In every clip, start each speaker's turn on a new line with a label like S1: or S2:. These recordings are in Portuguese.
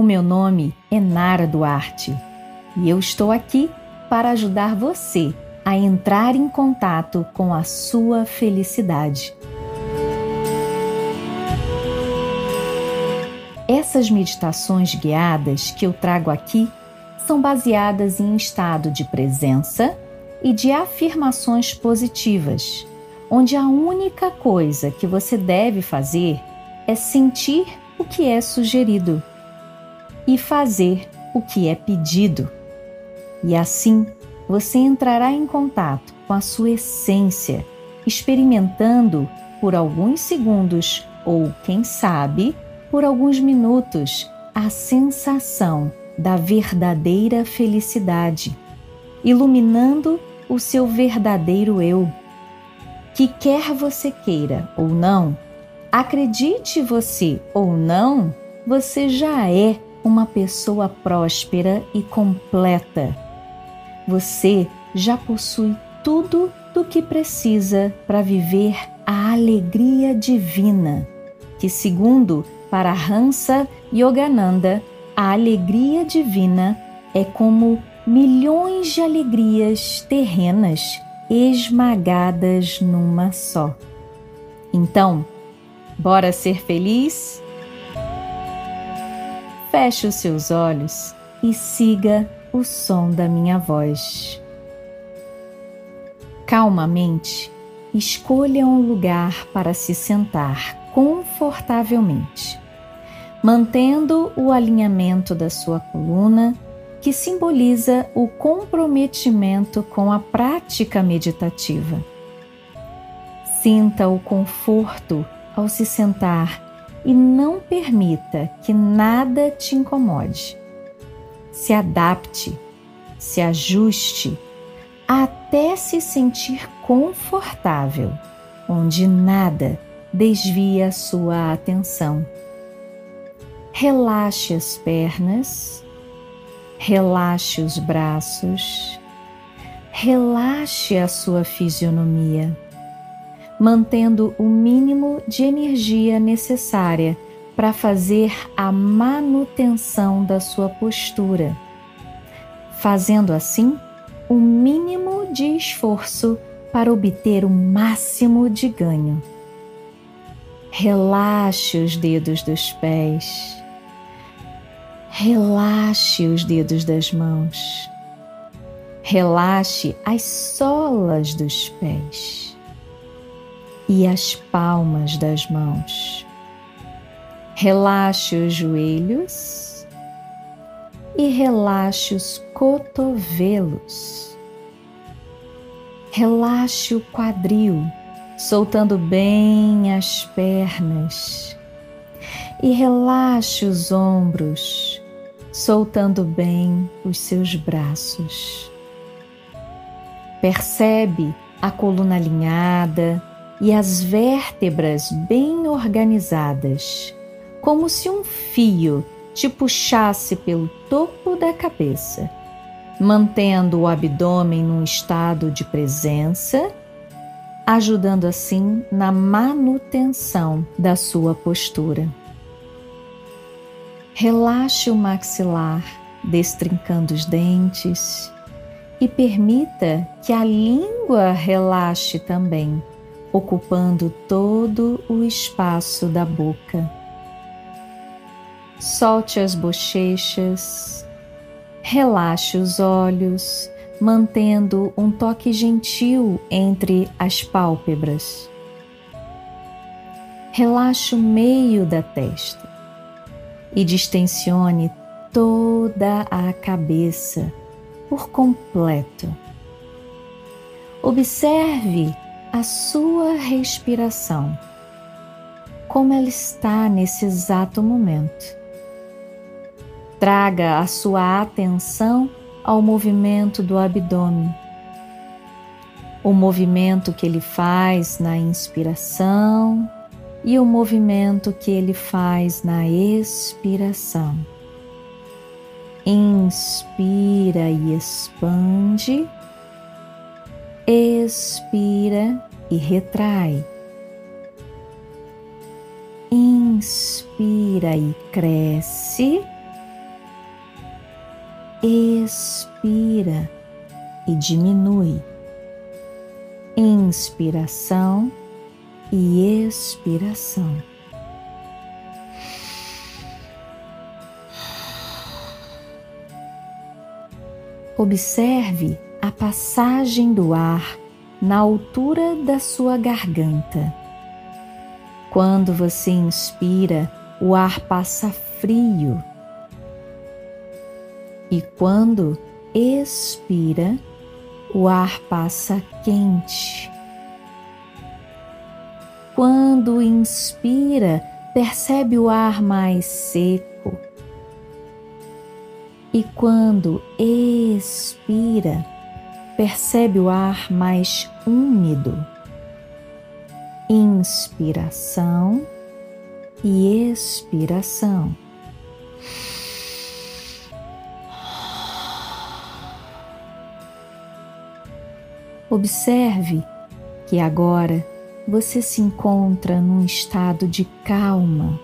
S1: O meu nome é Nara Duarte e eu estou aqui para ajudar você a entrar em contato com a sua felicidade. Essas meditações guiadas que eu trago aqui são baseadas em estado de presença e de afirmações positivas, onde a única coisa que você deve fazer é sentir o que é sugerido e fazer o que é pedido. E assim você entrará em contato com a sua essência, experimentando por alguns segundos ou, quem sabe, por alguns minutos a sensação da verdadeira felicidade, iluminando o seu verdadeiro eu. Que quer você queira ou não, acredite você ou não, você já é uma pessoa próspera e completa. Você já possui tudo do que precisa para viver a alegria divina, que, segundo Paramahansa Yogananda, a alegria divina é como milhões de alegrias terrenas esmagadas numa só. Então, bora ser feliz? Feche os seus olhos e siga o som da minha voz. Calmamente, escolha um lugar para se sentar confortavelmente, mantendo o alinhamento da sua coluna, que simboliza o comprometimento com a prática meditativa. Sinta o conforto ao se sentar e não permita que nada te incomode. Se adapte, se ajuste até se sentir confortável, onde nada desvia a sua atenção. Relaxe as pernas, relaxe os braços, relaxe a sua fisionomia mantendo o mínimo de energia necessária para fazer a manutenção da sua postura, fazendo assim o mínimo de esforço para obter o máximo de ganho. Relaxe os dedos dos pés. Relaxe os dedos das mãos. Relaxe as solas dos pés e as palmas das mãos. Relaxe os joelhos e relaxe os cotovelos. Relaxe o quadril, soltando bem as pernas. E relaxe os ombros, soltando bem os seus braços. Percebe a coluna alinhada, e as vértebras bem organizadas, como se um fio te puxasse pelo topo da cabeça, mantendo o abdômen num estado de presença, ajudando assim na manutenção da sua postura. Relaxe o maxilar, destrincando os dentes e permita que a língua relaxe também ocupando todo o espaço da boca. Solte as bochechas, relaxe os olhos, mantendo um toque gentil entre as pálpebras. Relaxe o meio da testa e distensione toda a cabeça por completo. Observe a sua respiração, como ela está nesse exato momento. Traga a sua atenção ao movimento do abdômen, o movimento que ele faz na inspiração e o movimento que ele faz na expiração. Inspira e expande expira e retrai. Inspira e cresce expira e diminui. Inspiração e expiração. Observe a passagem do ar na altura da sua garganta. Quando você inspira, o ar passa frio. E quando expira, o ar passa quente. Quando inspira, percebe o ar mais seco. E quando expira, percebe o ar mais úmido. Inspiração e expiração. Observe que agora você se encontra num estado de calma,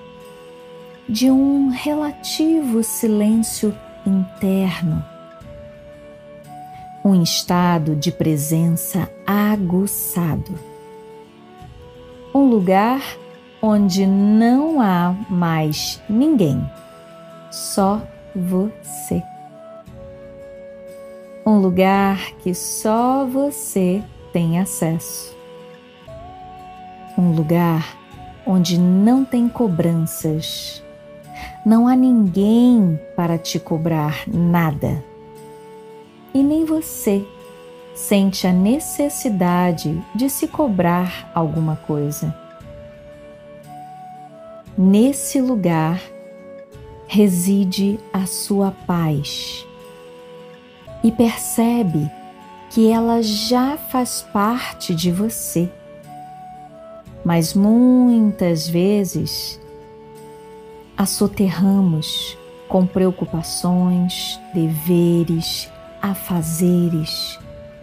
S1: de um relativo silêncio interno, um estado de presença aguçado, um lugar onde não há mais ninguém, só você um lugar que só você tem acesso. Um lugar onde não tem cobranças. Não há ninguém para te cobrar nada. E nem você sente a necessidade de se cobrar alguma coisa. Nesse lugar reside a sua paz e percebe que ela já faz parte de você. Mas muitas vezes a soterramos com preocupações, deveres, afazeres,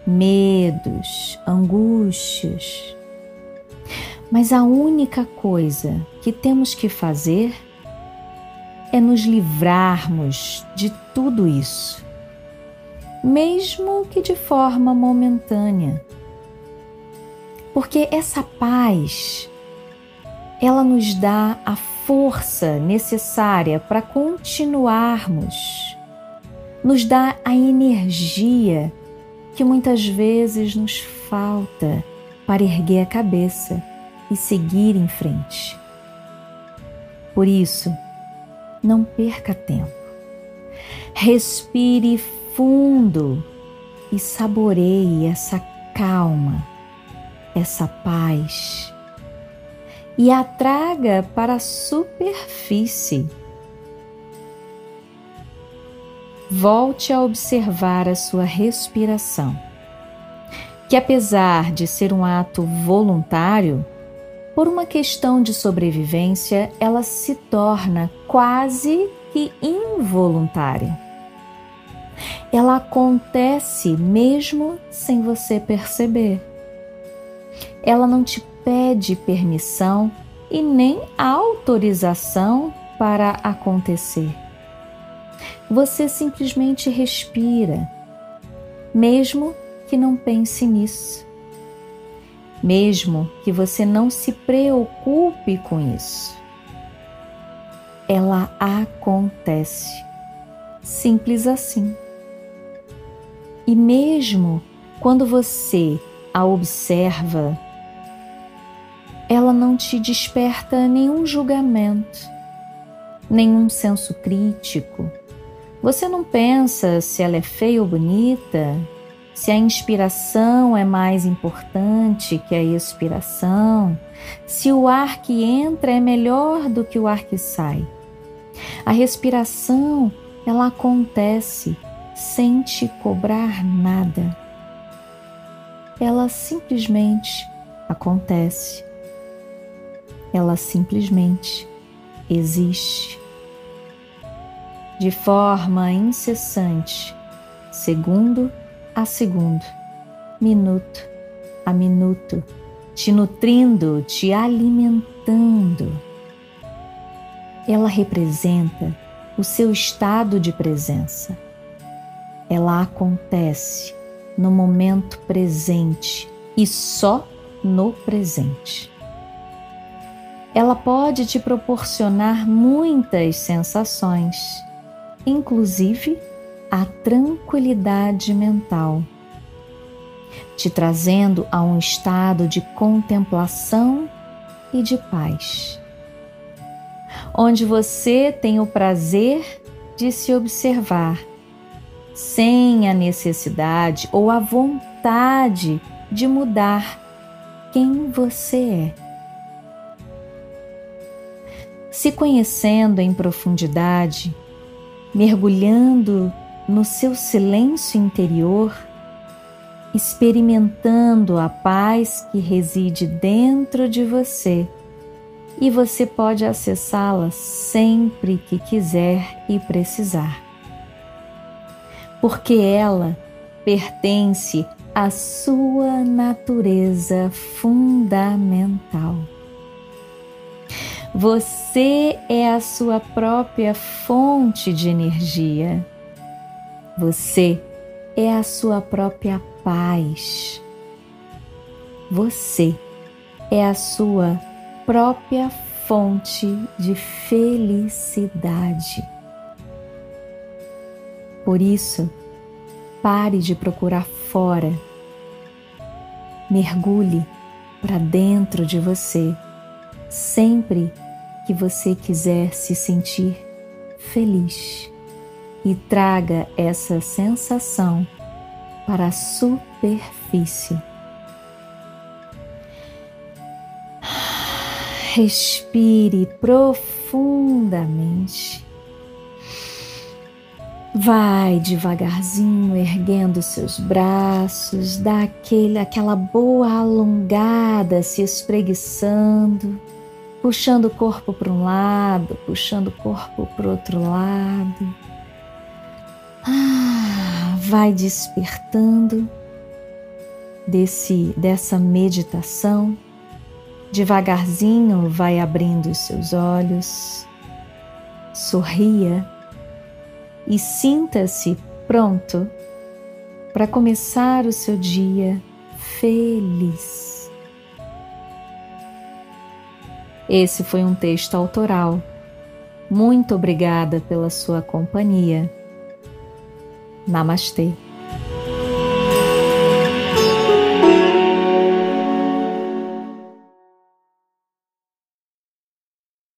S1: medos, angústias. Mas a única coisa que temos que fazer é nos livrarmos de tudo isso mesmo que de forma momentânea. Porque essa paz, ela nos dá a força necessária para continuarmos, nos dá a energia que muitas vezes nos falta para erguer a cabeça e seguir em frente. Por isso, não perca tempo. Respire fundo e saboreie essa calma, essa paz e a traga para a superfície. Volte a observar a sua respiração, que apesar de ser um ato voluntário, por uma questão de sobrevivência, ela se torna quase que involuntária ela acontece mesmo sem você perceber. Ela não te pede permissão e nem autorização para acontecer. Você simplesmente respira, mesmo que não pense nisso. Mesmo que você não se preocupe com isso. Ela acontece. Simples assim. E mesmo quando você a observa, ela não te desperta nenhum julgamento, nenhum senso crítico. Você não pensa se ela é feia ou bonita, se a inspiração é mais importante que a expiração, se o ar que entra é melhor do que o ar que sai. A respiração, ela acontece sem te cobrar nada. Ela simplesmente acontece. Ela simplesmente existe. De forma incessante, segundo a segundo, minuto a minuto, te nutrindo, te alimentando. Ela representa o seu estado de presença ela acontece no momento presente e só no presente. Ela pode te proporcionar muitas sensações, inclusive a tranquilidade mental, te trazendo a um estado de contemplação e de paz, onde você tem o prazer de se observar sem a necessidade ou a vontade de mudar quem você é. Se conhecendo em profundidade, mergulhando no seu silêncio interior, experimentando a paz que reside dentro de você e você pode acessá-la sempre que quiser e precisar. Porque ela pertence à sua natureza fundamental. Você é a sua própria fonte de energia. Você é a sua própria paz. Você é a sua própria fonte de felicidade. Por isso, pare de procurar fora. Mergulhe para dentro de você sempre que você quiser se sentir feliz e traga essa sensação para a superfície. Respire profundamente. Vai devagarzinho erguendo seus braços, dá aquele, aquela boa alongada, se espreguiçando, puxando o corpo para um lado, puxando o corpo para outro lado. Ah, vai despertando desse dessa meditação Devagarzinho vai abrindo os seus olhos, sorria e sinta-se pronto para começar o seu dia feliz. Esse foi um texto autoral. Muito obrigada pela sua companhia. Namastê.